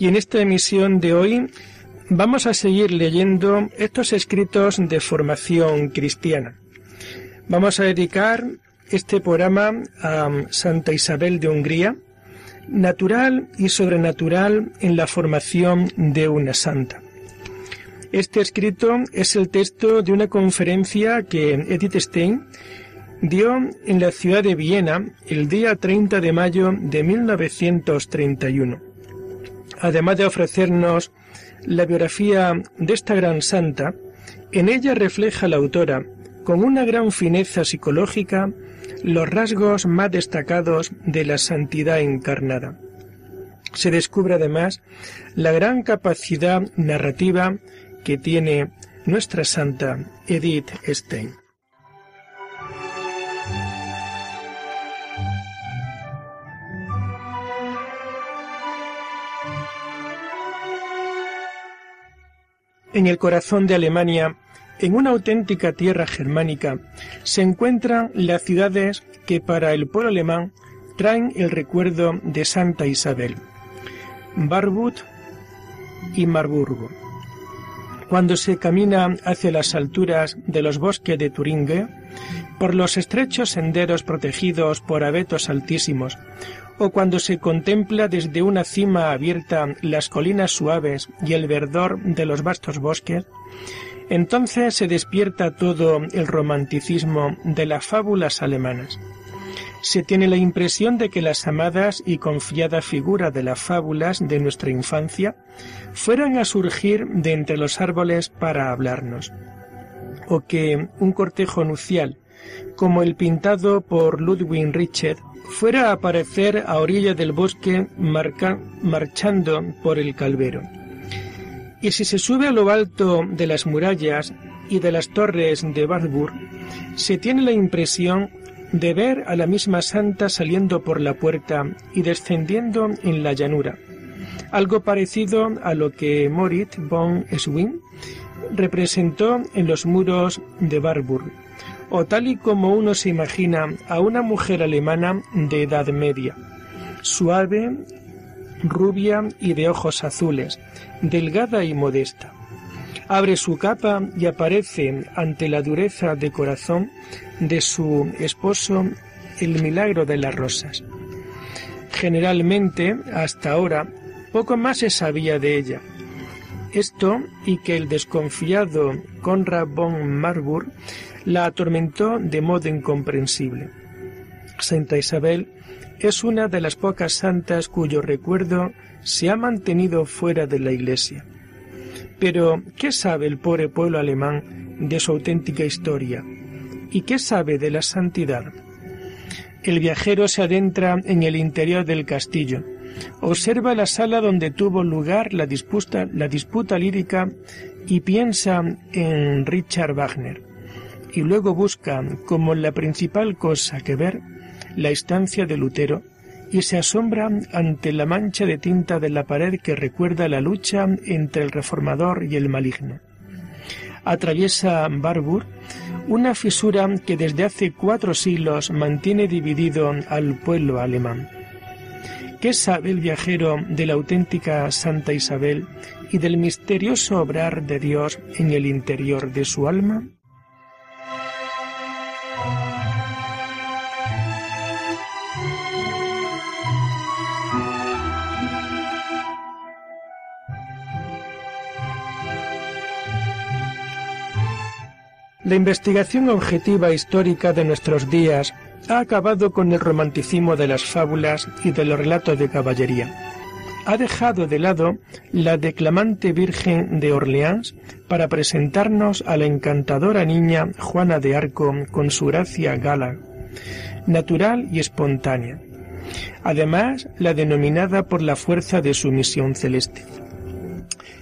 Y en esta emisión de hoy vamos a seguir leyendo estos escritos de formación cristiana. Vamos a dedicar este programa a Santa Isabel de Hungría, natural y sobrenatural en la formación de una santa. Este escrito es el texto de una conferencia que Edith Stein dio en la ciudad de Viena el día 30 de mayo de 1931 además de ofrecernos la biografía de esta gran santa, en ella refleja la autora, con una gran fineza psicológica, los rasgos más destacados de la santidad encarnada. Se descubre además la gran capacidad narrativa que tiene nuestra santa Edith Stein. En el corazón de Alemania, en una auténtica tierra germánica, se encuentran las ciudades que para el pueblo alemán traen el recuerdo de Santa Isabel, Barbut y Marburgo. Cuando se camina hacia las alturas de los bosques de Turinge, por los estrechos senderos protegidos por abetos altísimos, o cuando se contempla desde una cima abierta las colinas suaves y el verdor de los vastos bosques, entonces se despierta todo el romanticismo de las fábulas alemanas. Se tiene la impresión de que las amadas y confiada figura de las fábulas de nuestra infancia fueran a surgir de entre los árboles para hablarnos, o que un cortejo nupcial, como el pintado por Ludwig Richard, fuera a aparecer a orilla del bosque marchando por el calvero. Y si se sube a lo alto de las murallas y de las torres de Wartburg, se tiene la impresión de ver a la misma santa saliendo por la puerta y descendiendo en la llanura, algo parecido a lo que Moritz von Schwinn representó en los muros de Wartburg o tal y como uno se imagina a una mujer alemana de edad media, suave, rubia y de ojos azules, delgada y modesta. Abre su capa y aparece ante la dureza de corazón de su esposo el milagro de las rosas. Generalmente, hasta ahora, poco más se sabía de ella. Esto y que el desconfiado Conrad von Marburg la atormentó de modo incomprensible. Santa Isabel es una de las pocas santas cuyo recuerdo se ha mantenido fuera de la Iglesia. Pero, ¿qué sabe el pobre pueblo alemán de su auténtica historia? ¿Y qué sabe de la santidad? El viajero se adentra en el interior del castillo, observa la sala donde tuvo lugar la disputa, la disputa lírica y piensa en Richard Wagner y luego busca como la principal cosa que ver la estancia de Lutero y se asombra ante la mancha de tinta de la pared que recuerda la lucha entre el reformador y el maligno. Atraviesa Barbour una fisura que desde hace cuatro siglos mantiene dividido al pueblo alemán. ¿Qué sabe el viajero de la auténtica Santa Isabel y del misterioso obrar de Dios en el interior de su alma? La investigación objetiva histórica de nuestros días ha acabado con el romanticismo de las fábulas y de los relatos de caballería. Ha dejado de lado la declamante Virgen de Orleans para presentarnos a la encantadora niña Juana de Arco con su gracia gala, natural y espontánea. Además, la denominada por la fuerza de su misión celeste.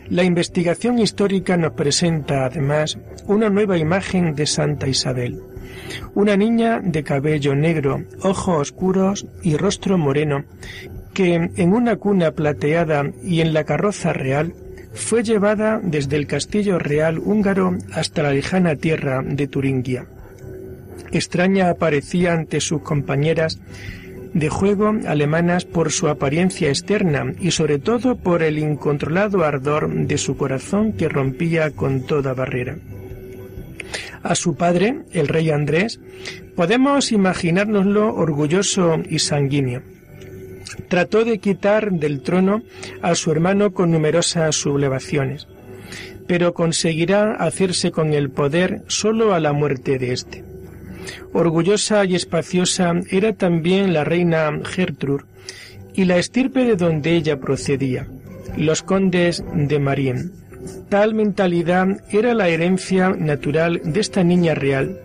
La investigación histórica nos presenta además una nueva imagen de Santa Isabel, una niña de cabello negro, ojos oscuros y rostro moreno, que en una cuna plateada y en la carroza real fue llevada desde el castillo real húngaro hasta la lejana tierra de Turingia. Extraña aparecía ante sus compañeras de juego alemanas por su apariencia externa y sobre todo por el incontrolado ardor de su corazón que rompía con toda barrera. A su padre, el rey Andrés, podemos imaginárnoslo orgulloso y sanguíneo. Trató de quitar del trono a su hermano con numerosas sublevaciones, pero conseguirá hacerse con el poder solo a la muerte de éste. Orgullosa y espaciosa era también la reina Gertrud y la estirpe de donde ella procedía, los condes de Marín. Tal mentalidad era la herencia natural de esta niña real,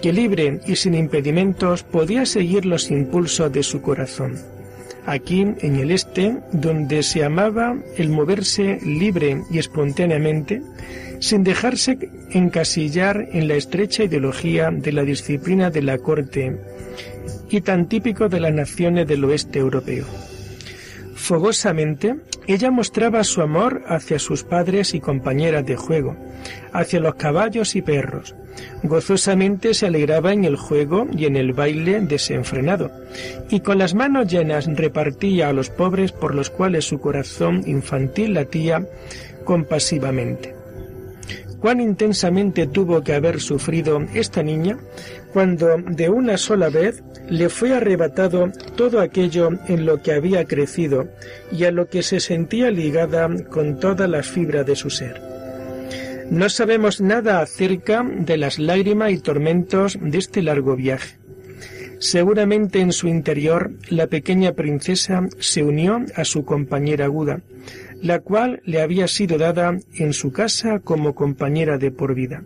que libre y sin impedimentos podía seguir los impulsos de su corazón. Aquí, en el este, donde se amaba el moverse libre y espontáneamente, sin dejarse encasillar en la estrecha ideología de la disciplina de la corte y tan típico de las naciones del oeste europeo. Fogosamente, ella mostraba su amor hacia sus padres y compañeras de juego, hacia los caballos y perros. Gozosamente se alegraba en el juego y en el baile desenfrenado, y con las manos llenas repartía a los pobres por los cuales su corazón infantil latía compasivamente cuán intensamente tuvo que haber sufrido esta niña cuando de una sola vez le fue arrebatado todo aquello en lo que había crecido y a lo que se sentía ligada con toda la fibra de su ser. No sabemos nada acerca de las lágrimas y tormentos de este largo viaje. Seguramente en su interior la pequeña princesa se unió a su compañera aguda, la cual le había sido dada en su casa como compañera de por vida.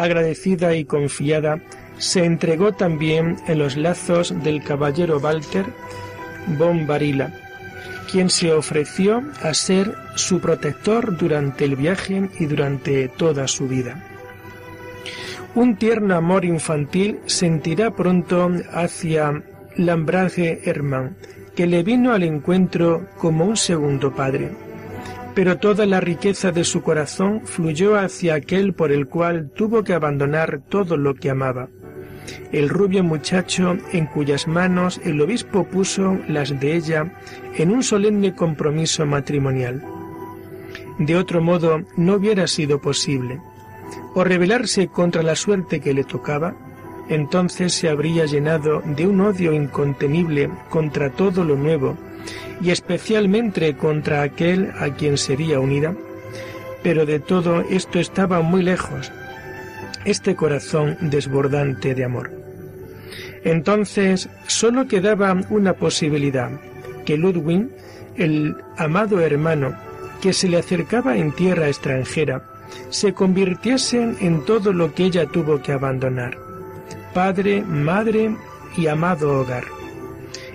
Agradecida y confiada, se entregó también en los lazos del caballero Walter von quien se ofreció a ser su protector durante el viaje y durante toda su vida. Un tierno amor infantil sentirá pronto hacia Lambrage Hermann, que le vino al encuentro como un segundo padre. Pero toda la riqueza de su corazón fluyó hacia aquel por el cual tuvo que abandonar todo lo que amaba, el rubio muchacho en cuyas manos el obispo puso las de ella en un solemne compromiso matrimonial. De otro modo no hubiera sido posible, o rebelarse contra la suerte que le tocaba, entonces se habría llenado de un odio incontenible contra todo lo nuevo y especialmente contra aquel a quien sería unida. Pero de todo esto estaba muy lejos, este corazón desbordante de amor. Entonces sólo quedaba una posibilidad, que Ludwig, el amado hermano, que se le acercaba en tierra extranjera, se convirtiese en todo lo que ella tuvo que abandonar padre, madre y amado hogar.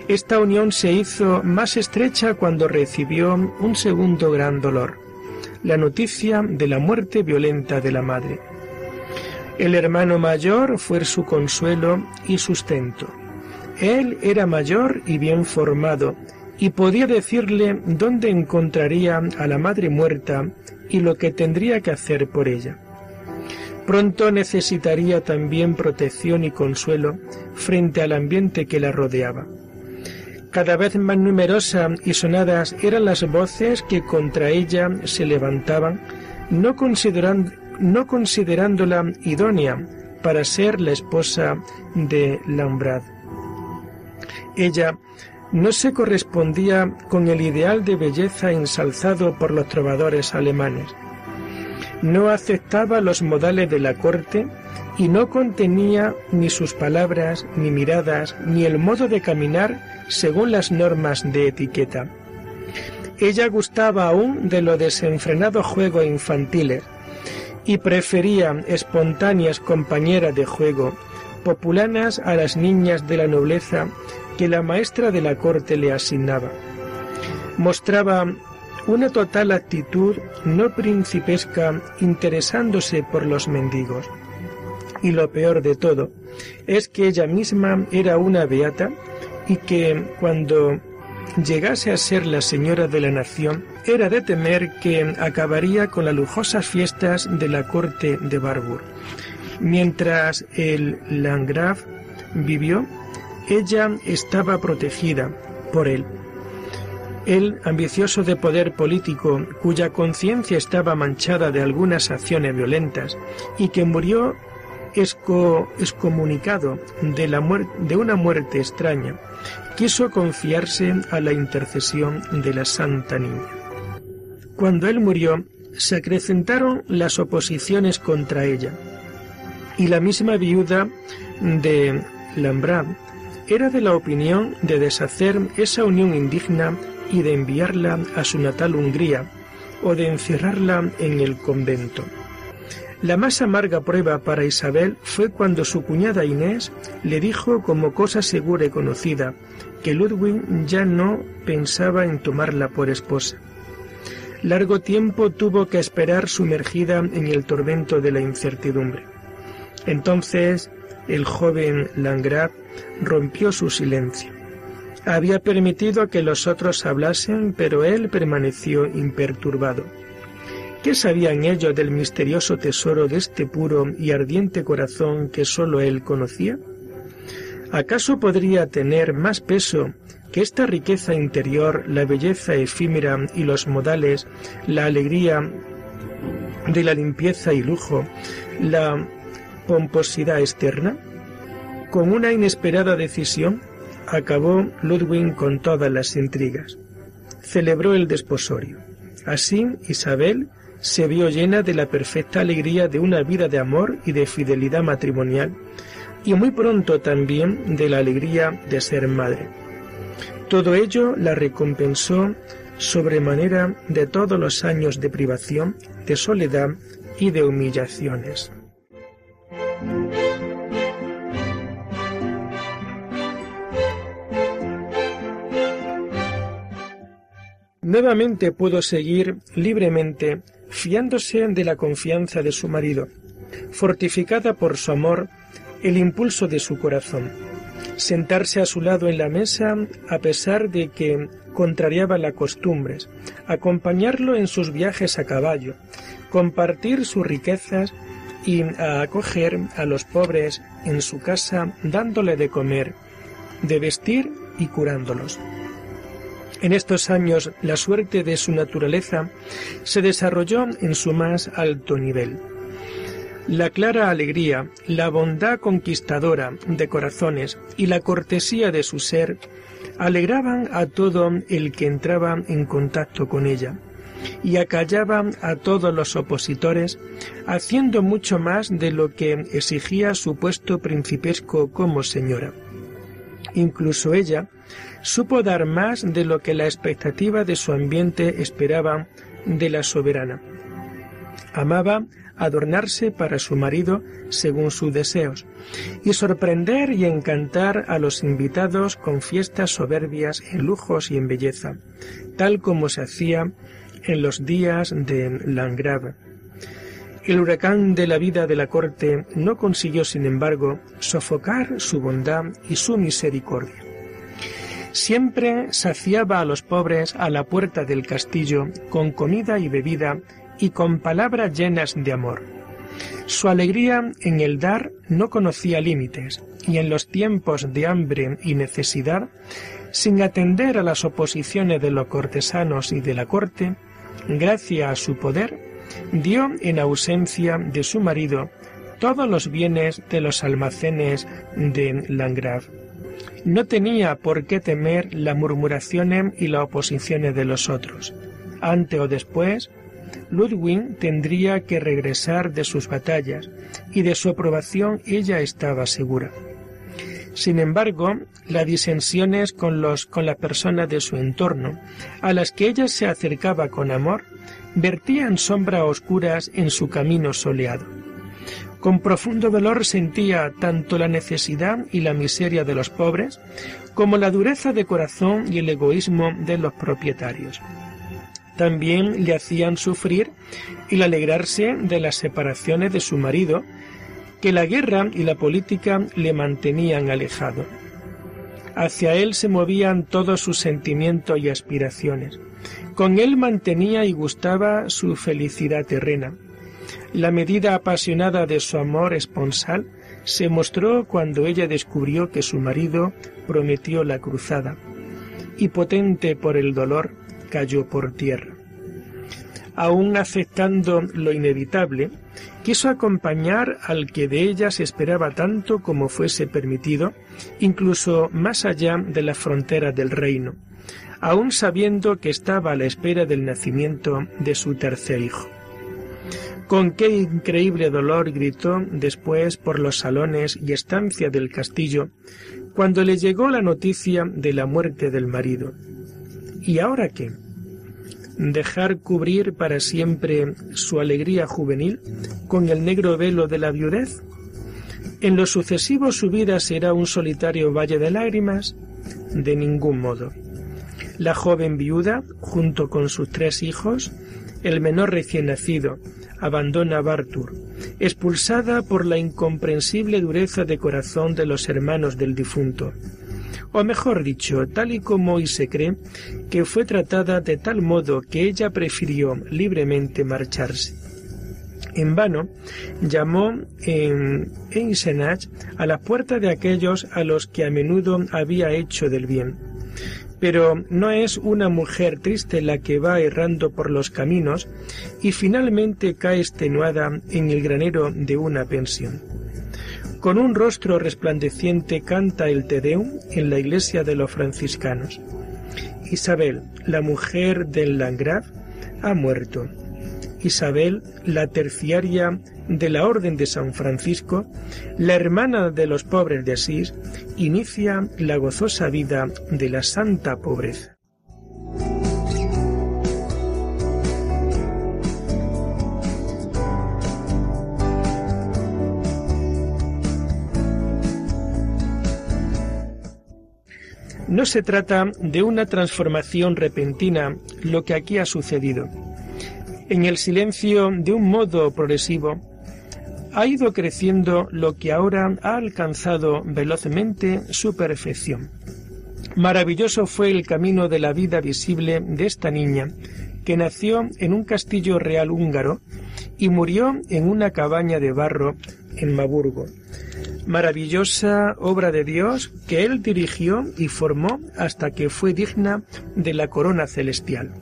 Esta unión se hizo más estrecha cuando recibió un segundo gran dolor, la noticia de la muerte violenta de la madre. El hermano mayor fue su consuelo y sustento. Él era mayor y bien formado, y podía decirle dónde encontraría a la madre muerta y lo que tendría que hacer por ella. Pronto necesitaría también protección y consuelo frente al ambiente que la rodeaba. Cada vez más numerosas y sonadas eran las voces que contra ella se levantaban, no, no considerándola idónea para ser la esposa de Lambrad. Ella no se correspondía con el ideal de belleza ensalzado por los trovadores alemanes no aceptaba los modales de la corte y no contenía ni sus palabras, ni miradas, ni el modo de caminar según las normas de etiqueta. Ella gustaba aún de los desenfrenados juegos infantiles y prefería espontáneas compañeras de juego, populanas a las niñas de la nobleza que la maestra de la corte le asignaba. Mostraba una total actitud no principesca interesándose por los mendigos. Y lo peor de todo es que ella misma era una beata y que cuando llegase a ser la señora de la nación, era de temer que acabaría con las lujosas fiestas de la corte de Barbour. Mientras el Landgraf vivió, ella estaba protegida por él. Él, ambicioso de poder político, cuya conciencia estaba manchada de algunas acciones violentas y que murió excomunicado de, la de una muerte extraña, quiso confiarse a la intercesión de la Santa Niña. Cuando él murió, se acrecentaron las oposiciones contra ella, y la misma viuda de Lambrad era de la opinión de deshacer esa unión indigna y de enviarla a su natal Hungría o de encerrarla en el convento. La más amarga prueba para Isabel fue cuando su cuñada Inés le dijo como cosa segura y conocida que Ludwig ya no pensaba en tomarla por esposa. Largo tiempo tuvo que esperar sumergida en el tormento de la incertidumbre. Entonces el joven Landgraf rompió su silencio. Había permitido que los otros hablasen, pero él permaneció imperturbado. ¿Qué sabían ellos del misterioso tesoro de este puro y ardiente corazón que sólo él conocía? ¿Acaso podría tener más peso que esta riqueza interior, la belleza efímera y los modales, la alegría de la limpieza y lujo, la pomposidad externa? Con una inesperada decisión, acabó Ludwig con todas las intrigas. Celebró el desposorio. Así, Isabel se vio llena de la perfecta alegría de una vida de amor y de fidelidad matrimonial, y muy pronto también de la alegría de ser madre. Todo ello la recompensó sobremanera de todos los años de privación, de soledad y de humillaciones. Nuevamente pudo seguir libremente fiándose de la confianza de su marido, fortificada por su amor, el impulso de su corazón. Sentarse a su lado en la mesa a pesar de que contrariaba las costumbres, acompañarlo en sus viajes a caballo, compartir sus riquezas y acoger a los pobres en su casa dándole de comer, de vestir y curándolos. En estos años la suerte de su naturaleza se desarrolló en su más alto nivel. La clara alegría, la bondad conquistadora de corazones y la cortesía de su ser alegraban a todo el que entraba en contacto con ella y acallaban a todos los opositores, haciendo mucho más de lo que exigía su puesto principesco como señora. Incluso ella supo dar más de lo que la expectativa de su ambiente esperaba de la soberana. Amaba adornarse para su marido según sus deseos y sorprender y encantar a los invitados con fiestas soberbias en lujos y en belleza, tal como se hacía en los días de Landgrave. El huracán de la vida de la corte no consiguió, sin embargo, sofocar su bondad y su misericordia. Siempre saciaba a los pobres a la puerta del castillo con comida y bebida y con palabras llenas de amor. Su alegría en el dar no conocía límites, y en los tiempos de hambre y necesidad, sin atender a las oposiciones de los cortesanos y de la corte, gracias a su poder, dio en ausencia de su marido todos los bienes de los almacenes de Landgrave no tenía por qué temer las murmuraciones y las oposiciones de los otros. Antes o después, Ludwig tendría que regresar de sus batallas y de su aprobación ella estaba segura. Sin embargo, las disensiones con, los, con las personas de su entorno, a las que ella se acercaba con amor, vertían sombras oscuras en su camino soleado. Con profundo dolor sentía tanto la necesidad y la miseria de los pobres como la dureza de corazón y el egoísmo de los propietarios. También le hacían sufrir el alegrarse de las separaciones de su marido, que la guerra y la política le mantenían alejado. Hacia él se movían todos sus sentimientos y aspiraciones. Con él mantenía y gustaba su felicidad terrena. La medida apasionada de su amor esponsal se mostró cuando ella descubrió que su marido prometió la cruzada, y potente por el dolor, cayó por tierra. Aún aceptando lo inevitable, quiso acompañar al que de ella se esperaba tanto como fuese permitido, incluso más allá de las fronteras del reino, aun sabiendo que estaba a la espera del nacimiento de su tercer hijo. Con qué increíble dolor gritó después por los salones y estancia del castillo cuando le llegó la noticia de la muerte del marido. ¿Y ahora qué? ¿Dejar cubrir para siempre su alegría juvenil con el negro velo de la viudez? ¿En lo sucesivo su vida será un solitario valle de lágrimas? De ningún modo. La joven viuda, junto con sus tres hijos, el menor recién nacido, abandona Bartur, expulsada por la incomprensible dureza de corazón de los hermanos del difunto. O mejor dicho, tal y como hoy se cree, que fue tratada de tal modo que ella prefirió libremente marcharse. En vano llamó en Eisenach a la puerta de aquellos a los que a menudo había hecho del bien pero no es una mujer triste la que va errando por los caminos y finalmente cae extenuada en el granero de una pensión. Con un rostro resplandeciente canta el Te Deum en la iglesia de los franciscanos. Isabel, la mujer del Landgraf, ha muerto. Isabel, la terciaria de la Orden de San Francisco, la hermana de los pobres de Asís, inicia la gozosa vida de la santa pobreza. No se trata de una transformación repentina lo que aquí ha sucedido. En el silencio, de un modo progresivo, ha ido creciendo lo que ahora ha alcanzado velozmente su perfección. Maravilloso fue el camino de la vida visible de esta niña, que nació en un castillo real húngaro y murió en una cabaña de barro en Maburgo. Maravillosa obra de Dios que él dirigió y formó hasta que fue digna de la corona celestial.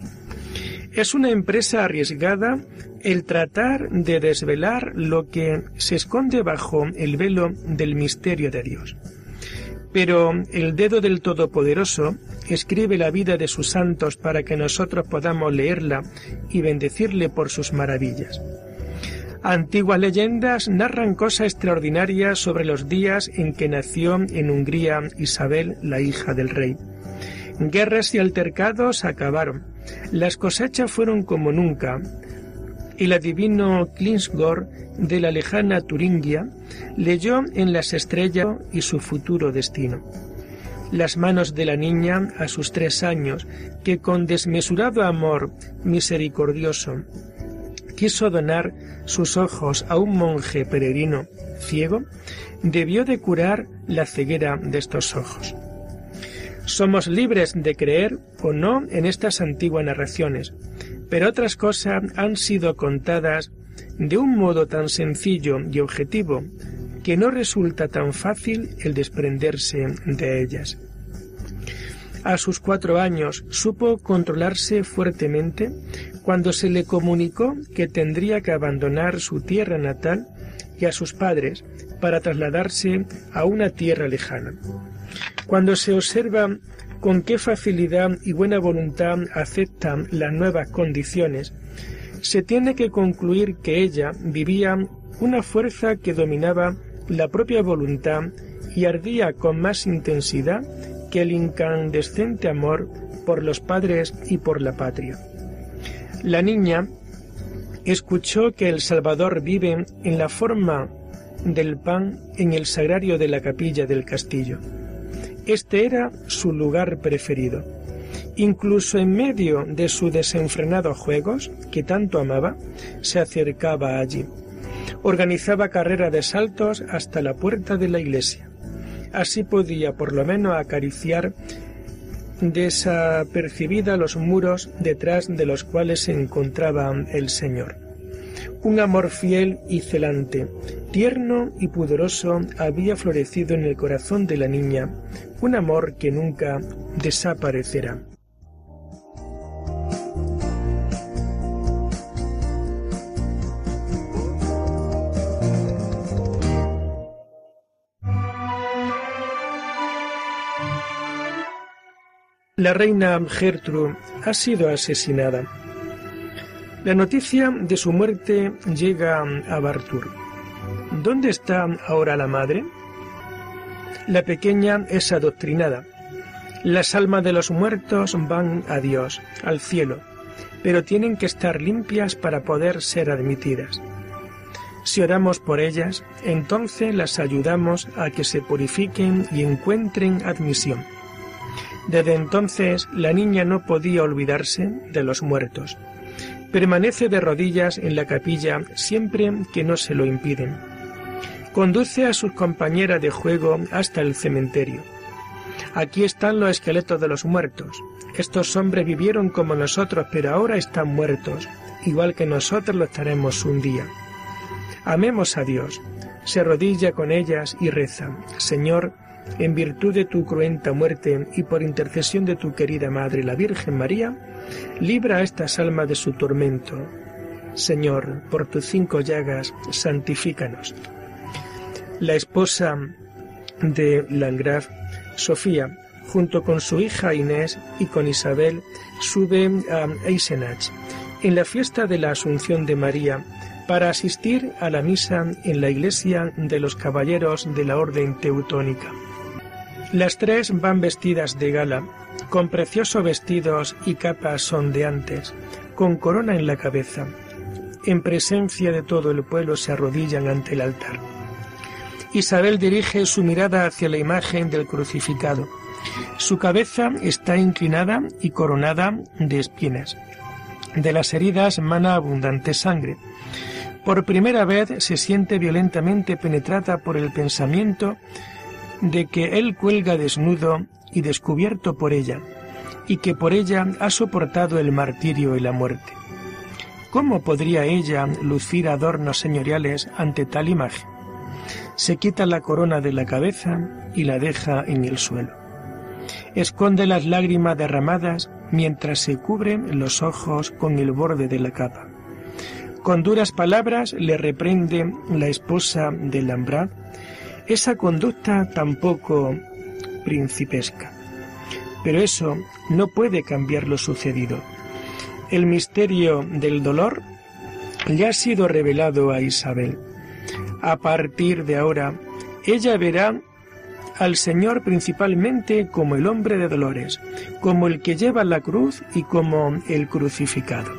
Es una empresa arriesgada el tratar de desvelar lo que se esconde bajo el velo del misterio de Dios. Pero el dedo del Todopoderoso escribe la vida de sus santos para que nosotros podamos leerla y bendecirle por sus maravillas. Antiguas leyendas narran cosas extraordinarias sobre los días en que nació en Hungría Isabel, la hija del rey. Guerras y altercados acabaron. Las cosechas fueron como nunca el adivino Klingsgor de la lejana Turingia leyó en las estrellas y su futuro destino. Las manos de la niña a sus tres años, que con desmesurado amor misericordioso quiso donar sus ojos a un monje peregrino ciego, debió de curar la ceguera de estos ojos. Somos libres de creer o no en estas antiguas narraciones, pero otras cosas han sido contadas de un modo tan sencillo y objetivo que no resulta tan fácil el desprenderse de ellas. A sus cuatro años supo controlarse fuertemente cuando se le comunicó que tendría que abandonar su tierra natal y a sus padres para trasladarse a una tierra lejana. Cuando se observa con qué facilidad y buena voluntad aceptan las nuevas condiciones, se tiene que concluir que ella vivía una fuerza que dominaba la propia voluntad y ardía con más intensidad que el incandescente amor por los padres y por la patria. La niña escuchó que el Salvador vive en la forma del pan en el sagrario de la capilla del castillo. Este era su lugar preferido. Incluso en medio de sus desenfrenados juegos, que tanto amaba, se acercaba allí. Organizaba carrera de saltos hasta la puerta de la iglesia. Así podía por lo menos acariciar desapercibida los muros detrás de los cuales se encontraba el Señor. Un amor fiel y celante, tierno y pudoroso había florecido en el corazón de la niña, un amor que nunca desaparecerá. La reina Gertrude ha sido asesinada. La noticia de su muerte llega a Bartur. ¿Dónde está ahora la madre? La pequeña es adoctrinada. Las almas de los muertos van a Dios, al cielo, pero tienen que estar limpias para poder ser admitidas. Si oramos por ellas, entonces las ayudamos a que se purifiquen y encuentren admisión. Desde entonces la niña no podía olvidarse de los muertos. Permanece de rodillas en la capilla siempre que no se lo impiden. Conduce a sus compañeras de juego hasta el cementerio. Aquí están los esqueletos de los muertos. Estos hombres vivieron como nosotros, pero ahora están muertos, igual que nosotros lo estaremos un día. Amemos a Dios. Se arrodilla con ellas y reza, Señor, en virtud de tu cruenta muerte y por intercesión de tu querida Madre, la Virgen María, libra a estas almas de su tormento. Señor, por tus cinco llagas, santifícanos. La esposa de Landgraf, Sofía, junto con su hija Inés y con Isabel, sube a Eisenach en la fiesta de la Asunción de María para asistir a la misa en la iglesia de los caballeros de la Orden Teutónica. Las tres van vestidas de gala, con preciosos vestidos y capas sondeantes, con corona en la cabeza. En presencia de todo el pueblo se arrodillan ante el altar. Isabel dirige su mirada hacia la imagen del crucificado. Su cabeza está inclinada y coronada de espinas. De las heridas mana abundante sangre. Por primera vez se siente violentamente penetrada por el pensamiento de que él cuelga desnudo y descubierto por ella, y que por ella ha soportado el martirio y la muerte. ¿Cómo podría ella lucir adornos señoriales ante tal imagen? Se quita la corona de la cabeza y la deja en el suelo. Esconde las lágrimas derramadas mientras se cubre los ojos con el borde de la capa. Con duras palabras le reprende la esposa de Lambrad esa conducta tampoco principesca. Pero eso no puede cambiar lo sucedido. El misterio del dolor le ha sido revelado a Isabel. A partir de ahora, ella verá al Señor principalmente como el hombre de dolores, como el que lleva la cruz y como el crucificado.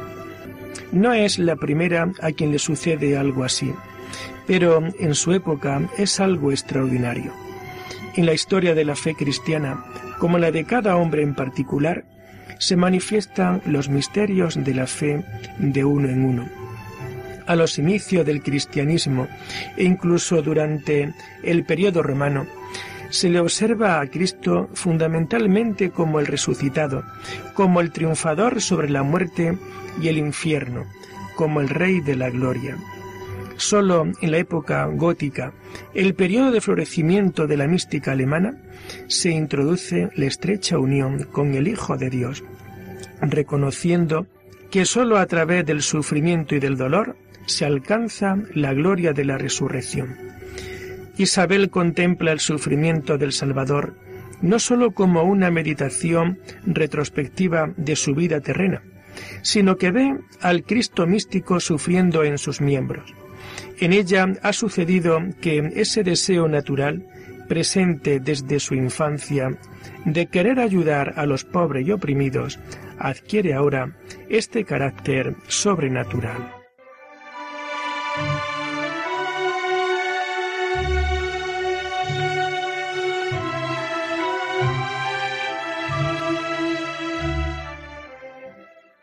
No es la primera a quien le sucede algo así pero en su época es algo extraordinario. En la historia de la fe cristiana, como la de cada hombre en particular, se manifiestan los misterios de la fe de uno en uno. A los inicios del cristianismo e incluso durante el periodo romano, se le observa a Cristo fundamentalmente como el resucitado, como el triunfador sobre la muerte y el infierno, como el Rey de la Gloria. Solo en la época gótica, el periodo de florecimiento de la mística alemana, se introduce la estrecha unión con el Hijo de Dios, reconociendo que sólo a través del sufrimiento y del dolor se alcanza la gloria de la resurrección. Isabel contempla el sufrimiento del Salvador no sólo como una meditación retrospectiva de su vida terrena, sino que ve al Cristo místico sufriendo en sus miembros. En ella ha sucedido que ese deseo natural, presente desde su infancia, de querer ayudar a los pobres y oprimidos, adquiere ahora este carácter sobrenatural.